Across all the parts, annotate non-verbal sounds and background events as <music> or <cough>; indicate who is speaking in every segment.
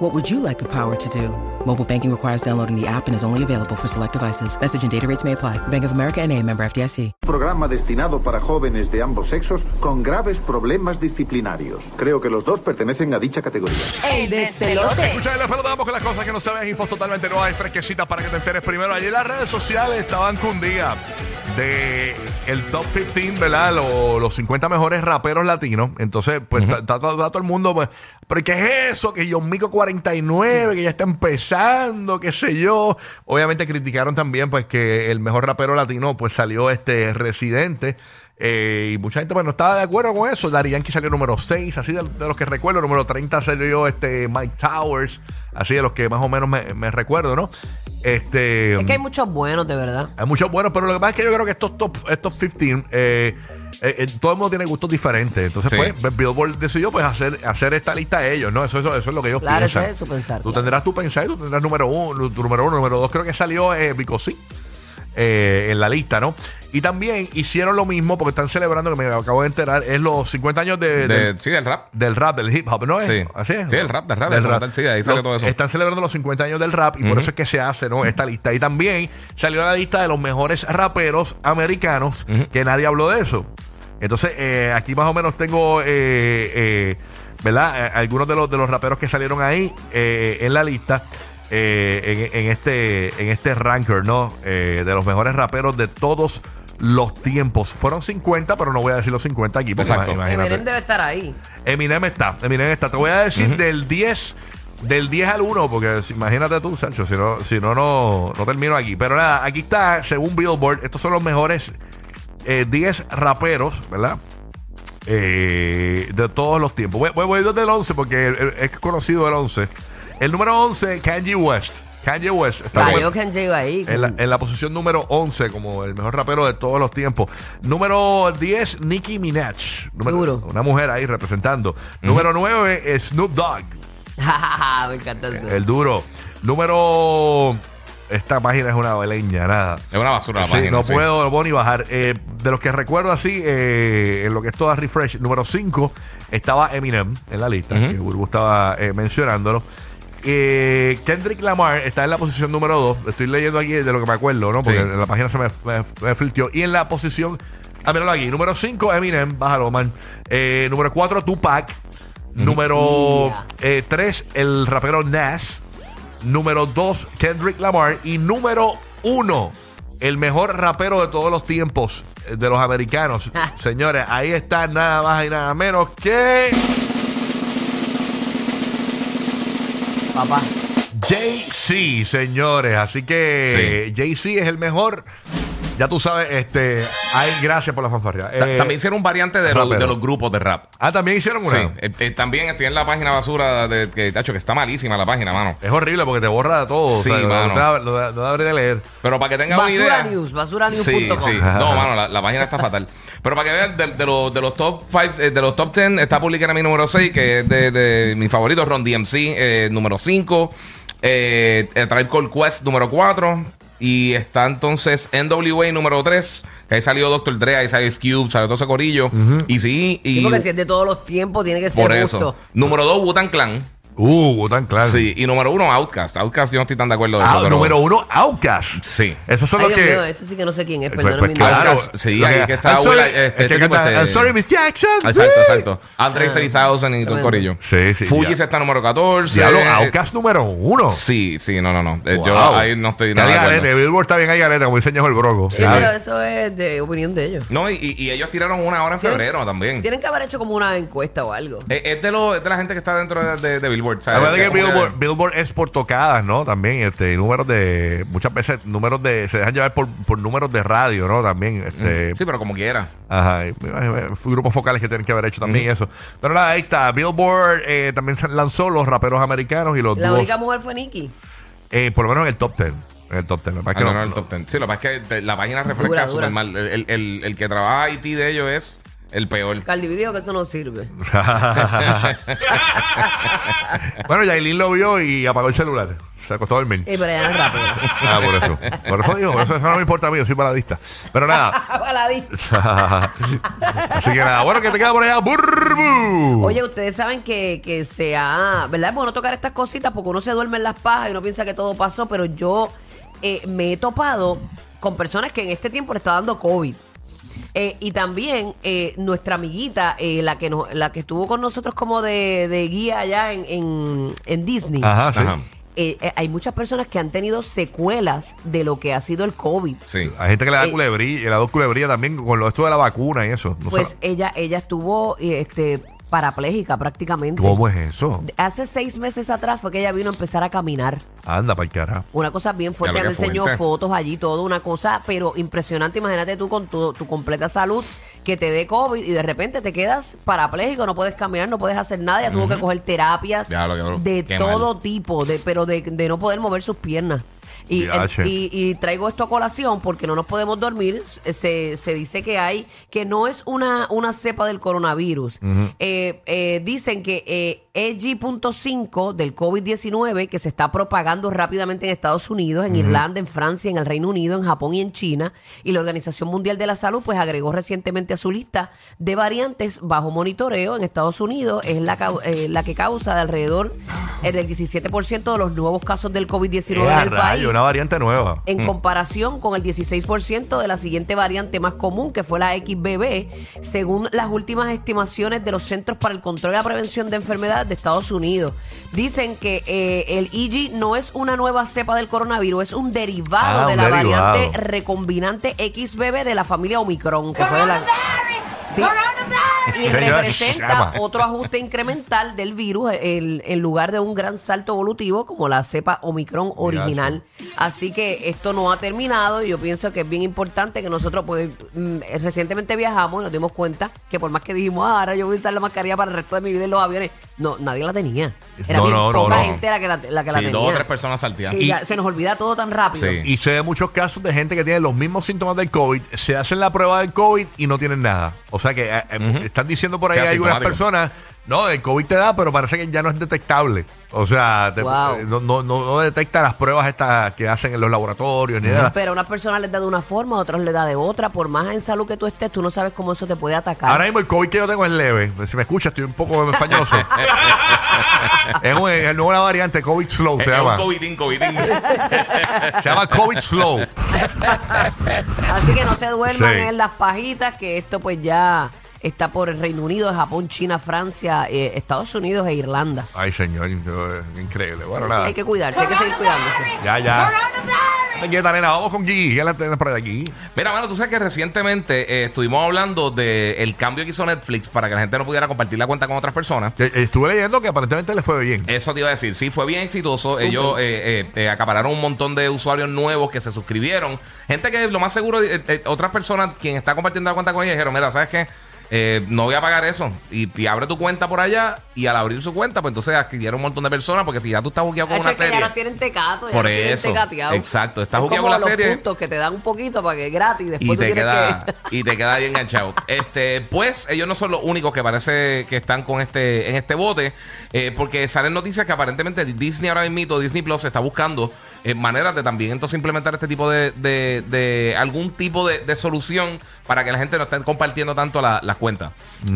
Speaker 1: What would you like the power to do? Mobile banking requires downloading the app and is only available for select devices. Message and data rates may apply. Bank of America and a member FDIC.
Speaker 2: Programa destinado para jóvenes de ambos sexos con graves problemas disciplinarios. Creo que los dos pertenecen a dicha categoría.
Speaker 3: El despelote.
Speaker 4: Escucha, les pelotamos con las cosas que no sabes, infos totalmente nuevas y fresquecitas para que te enteres primero. Allí las redes sociales estaban cundidas de el top 15, ¿verdad? Lo- los 50 mejores raperos latinos. Entonces, pues, está todo, está todo el mundo, pues, ¿pero qué es eso? Que John Mico 49, que ya está empezando, qué sé yo. Obviamente criticaron también, pues, que el mejor rapero latino, pues, salió este Residente. Eh, y mucha gente pues, no estaba de acuerdo con eso. Dari Yankee salió número 6, así de, de los que recuerdo. Número 30 salió este Mike Towers, así de los que más o menos me, me recuerdo, ¿no? Este,
Speaker 3: Es que hay muchos buenos, de verdad.
Speaker 4: hay muchos buenos, pero lo que pasa es que yo creo que estos top, estos 15, eh, eh, eh, todo el mundo tiene gustos diferentes. Entonces,
Speaker 5: Sí.
Speaker 4: pues, Billboard decidió pues hacer, hacer esta lista de ellos, ¿no? Eso, eso, eso es lo que ellos
Speaker 3: Claro,
Speaker 4: piensan.
Speaker 3: ese es su pensar,
Speaker 4: Tú
Speaker 3: claro.
Speaker 4: tendrás tu pensar, tú tendrás número uno, tu número uno, número dos, creo que salió eh, Bicosí. Eh, en la lista, ¿no? Y también hicieron lo mismo porque están celebrando, que me acabo de enterar, es los 50 años de,
Speaker 5: De-
Speaker 4: del,
Speaker 5: sí, del rap.
Speaker 4: del rap, del hip hop, ¿no? es?
Speaker 5: Sí.
Speaker 4: ¿Así es?
Speaker 5: Sí, el rap, del rap, como tal, sí, ahí sale todo eso.
Speaker 4: Están celebrando los 50 años del rap y por eso es que se hace, ¿no? Esta lista. Y también salió la lista de los mejores raperos americanos, que nadie habló de eso. Entonces, eh, aquí más o menos tengo, eh, eh, ¿verdad? Eh, algunos de los, de los raperos que salieron ahí eh, en la lista. Eh, en, en este en este ranker, ¿no? Eh, de los mejores raperos de todos los tiempos. Fueron 50, pero no voy a decir los 50 aquí. Porque
Speaker 5: Exacto.
Speaker 4: ima- imagínate.
Speaker 3: Eminem debe estar ahí.
Speaker 4: Eminem está, Eminem está. Te voy a decir del 10 del 10 al 1 porque si- imagínate tú, Sancho, si no si no no no termino aquí, pero nada, aquí está según Billboard, estos son los mejores eh, 10 raperos, ¿verdad? Eh, de todos los tiempos. Voy, voy, voy desde el 11 porque es conocido el 11. El número 11, Kanye West. Kanye West está
Speaker 3: Cayó J ahí.
Speaker 4: en la, en la posición número 11 como el mejor rapero de todos los tiempos. Número 10, Nicki Minaj. Número-
Speaker 3: Duro.
Speaker 4: Una mujer ahí representando. Número 9, Snoop Dogg. <laughs>
Speaker 3: Me encanta eso.
Speaker 4: El duro. Número... Esta página es una leña, nada.
Speaker 5: Es una basura la
Speaker 4: Sí,
Speaker 5: página.
Speaker 4: no
Speaker 5: sí.
Speaker 4: puedo, no puedo ni bajar. Eh, de los que recuerdo así, eh, en lo que es toda refresh, número 5 estaba Eminem en la lista, que Burbu estaba eh, mencionándolo. Eh, Kendrick Lamar está en la posición número 2. Estoy leyendo aquí de lo que me acuerdo, ¿no? Porque
Speaker 5: Sí.
Speaker 4: en la página se me, me. Y en la posición, ah, míralo aquí, número 5 Eminem, bájalo, man. Eh, número 4 Tupac. Número
Speaker 3: Yeah.
Speaker 4: 3 el rapero Nash. Número 2, Kendrick Lamar. Y número 1, el mejor rapero de todos los tiempos eh, de los americanos. <laughs> Señores, ahí está nada más y nada menos que
Speaker 3: Papá.
Speaker 4: Jay-Z, señores. Así que Jay-Z es el mejor. Ya tú sabes, este. Ay, gracias por la fanfarria.
Speaker 5: Ta-
Speaker 4: Eh,
Speaker 5: también hicieron un variante de, los-
Speaker 4: rapero.
Speaker 5: de los grupos de rap.
Speaker 4: Ah, también hicieron una.
Speaker 5: Sí, eh, eh, también estoy en la página basura de que, tacho, que está malísima la página, mano.
Speaker 4: Es horrible porque te borra de todo.
Speaker 5: Sí,
Speaker 4: o sea,
Speaker 5: mano.
Speaker 4: No, te abre- no te- no te abre de leer.
Speaker 5: Pero para que tengan una
Speaker 3: Basura
Speaker 5: idea.
Speaker 3: News, basuranews.com.
Speaker 5: Sí, sí. No, <laughs> mano, la, la página está fatal. Pero para que vean, de, de los, de los top 5, de los top 10, está publicada mi número 6, que es de, de mi favorito, Ron DMC, eh, número 5. Eh, el Tribe Called Quest, número 4. Y está entonces NWA número 3. Que ahí salió Dr. Dre, ahí salió Cube, salió todo ese corillo. Y sí, y
Speaker 3: Sí, porque si es de todos los tiempos, tiene que ser
Speaker 5: por
Speaker 3: justo.
Speaker 5: eso. Número 2, Wutan Clan.
Speaker 4: Uh, tan claro.
Speaker 5: Sí, y número 1, Outcast. Outcast, yo no estoy tan de acuerdo de eso.
Speaker 4: Ah,
Speaker 5: pero-
Speaker 4: número uno, Outcast.
Speaker 5: Sí.
Speaker 4: Esos son
Speaker 3: Ay,
Speaker 4: los
Speaker 3: Dios
Speaker 4: que.
Speaker 3: mío, ese sí que no sé quién es,
Speaker 4: Pues-
Speaker 3: perdóname
Speaker 4: pues
Speaker 3: mi
Speaker 4: claro.
Speaker 5: Sí, ahí
Speaker 4: que-
Speaker 5: que está
Speaker 4: I'm sorry,
Speaker 5: este, este tipo, este-
Speaker 4: I'm sorry, Miss Jackson.
Speaker 5: Exacto, exacto. Andre
Speaker 3: Ah,
Speaker 5: 3000 y todo el corillo.
Speaker 4: Sí, sí,
Speaker 5: Fuji
Speaker 4: ya.
Speaker 5: está número 14.
Speaker 4: Diablo, Outcast número uno.
Speaker 5: Sí, sí, no, no, no. Eh,
Speaker 4: Wow.
Speaker 5: Yo ahí no estoy nada acuerdo.
Speaker 4: garete, Billboard está bien, hay garete, como dice el broco.
Speaker 3: Sí, pero eso es de opinión de ellos.
Speaker 5: No, y, y- ellos tiraron una hora en febrero también.
Speaker 3: Tienen que haber hecho como una encuesta o algo.
Speaker 5: Eh, Es de, lo, es de la gente que está dentro de, de Billboard. ¿sabes?
Speaker 4: La verdad
Speaker 5: Es
Speaker 4: que Billboard, Billboard es por tocadas, ¿no? También, este, números de, muchas veces, números de, se dejan llevar por, por números de radio, ¿no? También, este,
Speaker 5: Sí, pero como quiera.
Speaker 4: Ajá, y, eh, grupos focales que tienen que haber hecho también eso. Pero nada, ahí está. Billboard eh, también se lanzó los raperos americanos y los
Speaker 3: La
Speaker 4: dúos,
Speaker 3: única mujer fue Nicki.
Speaker 4: eh, por lo menos en el top 10. En el top 10. Lo que
Speaker 5: Ah,
Speaker 4: pasa es que
Speaker 5: no,
Speaker 4: no-
Speaker 5: no, el top 10. Sí, lo que pasa es que la página refresca súper mal. El, el- el que trabaja IT de ellos es el peor.
Speaker 3: Dijo que eso no sirve. <laughs>
Speaker 4: bueno, Yailin lo vio y apagó el celular. Se acostó a dormir.
Speaker 3: Y pero ya es rápido.
Speaker 4: Ah, por eso. Por eso digo, eso, eso no me importa a mí, yo soy paladista. Pero nada. <laughs>
Speaker 3: Baladista. <laughs>
Speaker 4: Así que nada, bueno, que te queda por allá. Burbu.
Speaker 3: Oye, ustedes saben que, que se ha, ¿verdad? Es bueno tocar estas cositas porque uno se duerme en las pajas y uno piensa que todo pasó, pero yo eh, me he topado con personas que en este tiempo le está dando COVID. Eh, y también eh, nuestra amiguita, eh, la que nos, la que estuvo con nosotros como de, de guía allá en, en, en Disney.
Speaker 4: Ajá, sí.
Speaker 5: Ajá.
Speaker 3: eh, eh, hay muchas personas que han tenido secuelas de lo que ha sido el COVID.
Speaker 5: Sí.
Speaker 4: Hay gente que le da
Speaker 3: Eh,
Speaker 4: culebrilla, le da culebrilla también con lo esto de la vacuna y eso. No
Speaker 3: Pues ella, ella estuvo eh, este, parapléjica prácticamente.
Speaker 4: ¿Cómo es eso?
Speaker 3: Hace seis meses atrás fue que ella vino a empezar a caminar.
Speaker 4: Anda, para carajo.
Speaker 3: Una cosa bien fuerte.
Speaker 5: Ya
Speaker 3: me enseñó
Speaker 5: fuerte.
Speaker 3: fotos allí, todo, una cosa, pero impresionante. Imagínate tú con tu, tu completa salud, que te dé COVID y de repente te quedas parapléjico, no puedes caminar, no puedes hacer nada. Ella tuvo que coger terapias
Speaker 5: Ya lo
Speaker 3: de todo tipo, de, pero de, de no poder mover sus piernas. Y,
Speaker 4: Diache.
Speaker 3: y- y traigo esto a colación porque no nos podemos dormir. Se, se dice que hay, que no es una, una cepa del coronavirus. Eh, eh, dicen que eh, EG.5 del COVID-19, que se está propagando rápidamente en Estados Unidos, en Irlanda, en Francia, en el Reino Unido, en Japón y en China. Y la Organización Mundial de la Salud, pues agregó recientemente a su lista de variantes bajo monitoreo en Estados Unidos. Es la, eh, la que causa de alrededor eh, del 17% de los nuevos casos del COVID-19
Speaker 4: Eh,
Speaker 3: en el
Speaker 4: rayo,
Speaker 3: país
Speaker 4: una variante nueva.
Speaker 3: en comparación con el 16% de la siguiente variante más común, que fue la XBB, según las últimas estimaciones de los Centros para el Control y la Prevención de Enfermedades de Estados Unidos. Dicen que eh, el IG no es una nueva cepa del coronavirus, es un derivado
Speaker 4: Ah,
Speaker 3: de
Speaker 4: un
Speaker 3: la
Speaker 4: derivado.
Speaker 3: variante recombinante XBB de la familia Omicron, que fue de la... Sí. Y representa otro ajuste incremental del virus en lugar de un gran salto evolutivo como la cepa Omicron original. Así que esto no ha terminado y yo pienso que es bien importante que nosotros, pues, mm, recientemente viajamos y nos dimos cuenta que por más que dijimos, "Ah, ahora yo voy a usar la mascarilla para el resto de mi vida en los aviones, no, nadie la tenía. Era
Speaker 4: No,
Speaker 3: bien
Speaker 4: no,
Speaker 3: poca
Speaker 4: no.
Speaker 3: gente la que la, la que la
Speaker 5: Sí,
Speaker 3: tenía.
Speaker 5: dos o tres personas salteadas.
Speaker 3: Sí,
Speaker 4: Y-
Speaker 3: ya se nos olvida todo tan rápido.
Speaker 5: Sí.
Speaker 4: Y se ve muchos casos de gente que tiene los mismos síntomas del COVID, se hacen la prueba del COVID y no tienen nada. O sea que eh, eh, están diciendo por ahí
Speaker 5: Qué
Speaker 4: algunas personas, no, el COVID te da, pero parece que ya no es detectable. O sea, te-
Speaker 3: Wow.
Speaker 4: eh, no, no, no, no detecta las pruebas estas que hacen en los laboratorios ni nada.
Speaker 3: Pero a unas personas les da de una forma, a otros les da de otra. Por más en salud que tú estés, tú no sabes cómo eso te puede atacar.
Speaker 4: Ahora mismo el COVID que yo tengo es leve. Si me escuchas, estoy un poco fañoso. <laughs> es, un, es una variante COVID slow, se
Speaker 5: Es
Speaker 4: llama.
Speaker 5: un covidín, covidín.
Speaker 4: Se llama COVID slow.
Speaker 3: Así que no se duerman
Speaker 4: Sí.
Speaker 3: en las pajitas, que esto pues ya está por el Reino Unido, Japón, China, Francia, eh, Estados Unidos e Irlanda.
Speaker 4: Ay, señor, yo, eh, increíble. Bueno,
Speaker 3: Sí,
Speaker 4: nada.
Speaker 3: hay que cuidarse, hay que seguir cuidándose.
Speaker 4: Ya, ya. Quieta, nena, vamos con Gigi. ¿Qué la tenés por aquí?
Speaker 5: Mira, mano, tú sabes que recientemente eh, estuvimos hablando del cambio que hizo Netflix para que la gente no pudiera compartir la cuenta con otras personas.
Speaker 4: Eh, Estuve leyendo que aparentemente le fue bien.
Speaker 5: Eso te iba a decir, sí, fue bien exitoso. Ellos eh, eh, eh, acapararon un montón de usuarios nuevos que se suscribieron. Gente que lo más seguro, eh, eh, otras personas, quien está compartiendo la cuenta con ellos, dijeron, mira, ¿sabes qué? Eh, no voy a pagar eso. Y, y abre tu cuenta por allá. Y al abrir su cuenta, pues entonces adquirieron un montón de personas. Porque si ya tú estás buqueado con
Speaker 3: Hacho,
Speaker 5: una
Speaker 3: que
Speaker 5: serie.
Speaker 3: ya no tienen tecato, ya
Speaker 5: Por
Speaker 3: no
Speaker 5: eso.
Speaker 3: tecateado.
Speaker 5: Exacto, estás
Speaker 3: Es
Speaker 5: jugueado
Speaker 3: como
Speaker 5: con la
Speaker 3: los
Speaker 5: serie.
Speaker 3: puntos que te dan un poquito para que es gratis y después
Speaker 5: y
Speaker 3: tú
Speaker 5: te queda
Speaker 3: que...
Speaker 5: y te queda ahí enganchado. <laughs> Este, pues ellos no son los únicos que parece que están con este en este bote, eh, porque salen noticias que aparentemente Disney ahora mismo, Disney Plus está buscando eh, maneras de también entonces implementar este tipo de, de, de algún tipo de, de solución para que la gente no esté compartiendo tanto la- las cuentas.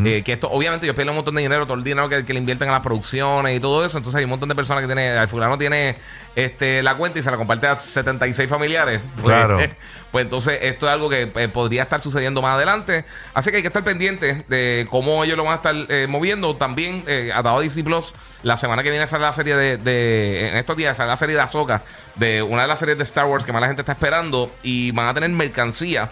Speaker 5: Eh, que esto, obviamente, ellos pierden un montón de dinero, todo el dinero que, que le invierten a las producciones y todo eso. Entonces hay un montón de personas que tiene, el fulano tiene este, la cuenta y se la comparte a 76 familiares. <laughs> Pues,
Speaker 4: Claro. <laughs>
Speaker 5: pues entonces esto es algo que eh, podría estar sucediendo más adelante. Así que hay que estar pendiente de cómo ellos lo van a estar eh, moviendo. También, eh, a dado Disney Plus, la semana que viene sale la serie de, de- En estos días sale la serie de Ahsoka, de una de las series de Star Wars que más la gente está esperando. Y van a tener mercancía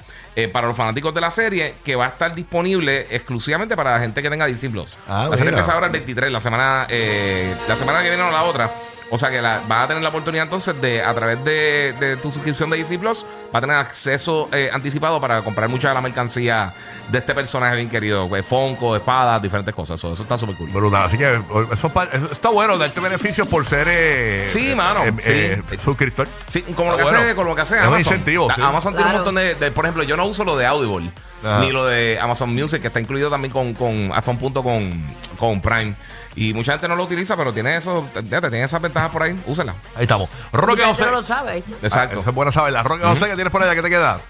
Speaker 5: para los fanáticos de la serie que va a estar disponible exclusivamente para la gente que tenga Disney Plus.
Speaker 4: Ah,
Speaker 5: la serie empieza ahora el 23, la semana, eh, la semana que viene o la otra. O sea que la, vas a tener la oportunidad entonces de, a través de, de tu suscripción de DC Plus, vas a tener acceso eh, anticipado para comprar mucha de la mercancía de este personaje bien querido. Pues, Fonco, espadas, diferentes cosas. Eso, eso está súper cool.
Speaker 4: Brutal. Así que eso, está bueno, darte beneficios por ser eh,
Speaker 5: Sí, mano,
Speaker 4: eh,
Speaker 5: sí.
Speaker 4: eh, suscriptor.
Speaker 5: Sí, como lo que hace, como lo que hace
Speaker 4: Es un
Speaker 5: Amazon.
Speaker 4: incentivo,
Speaker 5: La-
Speaker 4: sí.
Speaker 5: Amazon tiene un montón de, de- Por ejemplo, yo no uso lo de Audible,
Speaker 4: Ajá.
Speaker 5: ni lo de Amazon Music, que está incluido también con, con hasta un punto con, con Prime. Y mucha gente no lo utiliza, pero tiene eso, fíjate, tiene esas ventajas por ahí, úsela.
Speaker 4: Ahí estamos. Roque José.
Speaker 3: no lo sabe.
Speaker 5: Exacto.
Speaker 4: Ah, es bueno saberla. Roque José, ¿qué tienes por allá? ¿Qué te queda?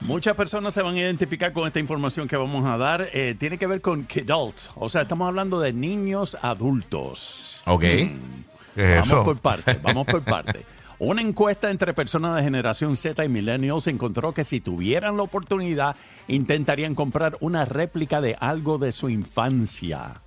Speaker 6: Muchas personas se van a identificar con esta información que vamos a dar. Eh, tiene que ver con kidult. O sea, estamos hablando de niños adultos.
Speaker 5: Ok.
Speaker 4: ¿Qué es
Speaker 6: vamos
Speaker 4: eso?
Speaker 6: por parte, <laughs> vamos por parte. Una encuesta entre personas de generación Z y millennials encontró que si tuvieran la oportunidad, intentarían comprar una réplica de algo de su infancia.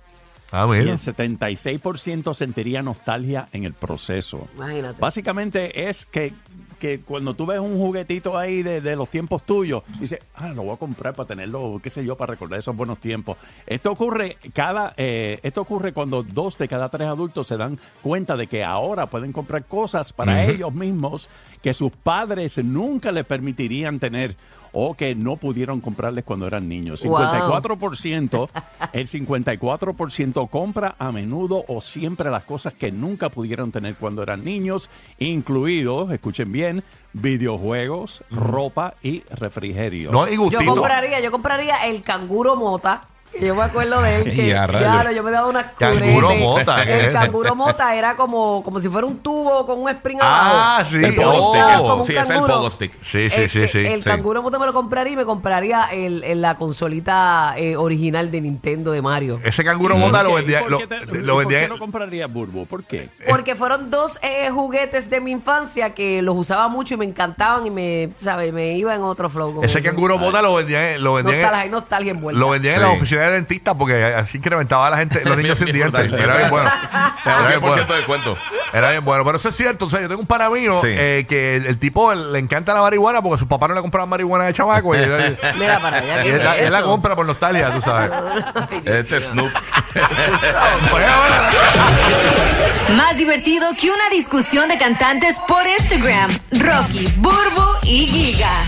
Speaker 4: Ah,
Speaker 6: Y el 76% sentiría nostalgia en el proceso.
Speaker 3: Imagínate.
Speaker 6: Básicamente es que, que cuando tú ves un juguetito ahí de, de los tiempos tuyos, dices, ah, lo voy a comprar para tenerlo, qué sé yo, para recordar esos buenos tiempos. Esto ocurre cada, eh, esto ocurre cuando dos de cada tres adultos se dan cuenta de que ahora pueden comprar cosas para ellos mismos que sus padres nunca les permitirían tener o que no pudieron comprarles cuando eran niños.
Speaker 3: Wow.
Speaker 6: 54%, <laughs> el 54% compra a menudo o siempre las cosas que nunca pudieron tener cuando eran niños, incluidos, escuchen bien, videojuegos, ropa y refrigerios.
Speaker 4: No, y
Speaker 3: Yo compraría, yo compraría el canguro mota. Yo me acuerdo de él <laughs> que
Speaker 5: Ya,
Speaker 3: claro, yo me daba unas
Speaker 4: Canguro
Speaker 3: curetes.
Speaker 4: mota, ¿qué
Speaker 3: El canguro mota era como, como si fuera un tubo con un spring
Speaker 4: Ah,
Speaker 3: abajo.
Speaker 4: sí.
Speaker 5: El pogo
Speaker 4: Oh.
Speaker 5: Sí, ese es el
Speaker 3: canguro.
Speaker 5: pogo stick.
Speaker 4: Sí, sí, sí,
Speaker 3: Este,
Speaker 4: sí.
Speaker 3: El
Speaker 5: sí.
Speaker 3: canguro mota me lo compraría y me compraría el, el- la consolita eh, original de Nintendo de Mario.
Speaker 4: Ese canguro
Speaker 6: ¿Por
Speaker 4: mota lo vendía.
Speaker 6: ¿Por
Speaker 4: Lo,
Speaker 6: qué te-
Speaker 4: lo
Speaker 6: ¿Por
Speaker 4: vendía.
Speaker 6: qué lo compraría Burbu? ¿Por qué?
Speaker 3: Porque fueron dos eh, juguetes de mi infancia que los usaba mucho y me encantaban y me, ¿sabes? Me iba en otro flow. con
Speaker 4: Ese
Speaker 3: eso.
Speaker 4: canguro mota lo vendían. Lo vendían,
Speaker 3: Nostalgia, hay nostalgia envuelta.
Speaker 4: lo vendían en la oficina de dentista porque así incrementaba a la gente, los <laughs> niños sin dientes. Era bien bueno. <laughs> Era bien
Speaker 5: 10%
Speaker 4: bueno.
Speaker 5: de descuento.
Speaker 4: Era bien bueno, pero eso es cierto. O sea, yo tengo un pana mío
Speaker 5: Sí.
Speaker 4: eh, que el, el tipo le encanta la marihuana porque sus papás no le compraban marihuana de chamaco. Y él, <laughs>
Speaker 3: Mira para allá.
Speaker 4: y
Speaker 3: ¿qué
Speaker 4: él la,
Speaker 3: es
Speaker 4: él la
Speaker 3: eso?
Speaker 4: compra por nostalgia, tú sabes.
Speaker 5: Este es Snoop.
Speaker 4: Pues,
Speaker 7: Más divertido que una discusión de cantantes por Instagram. Rocky, Burbu y Giga.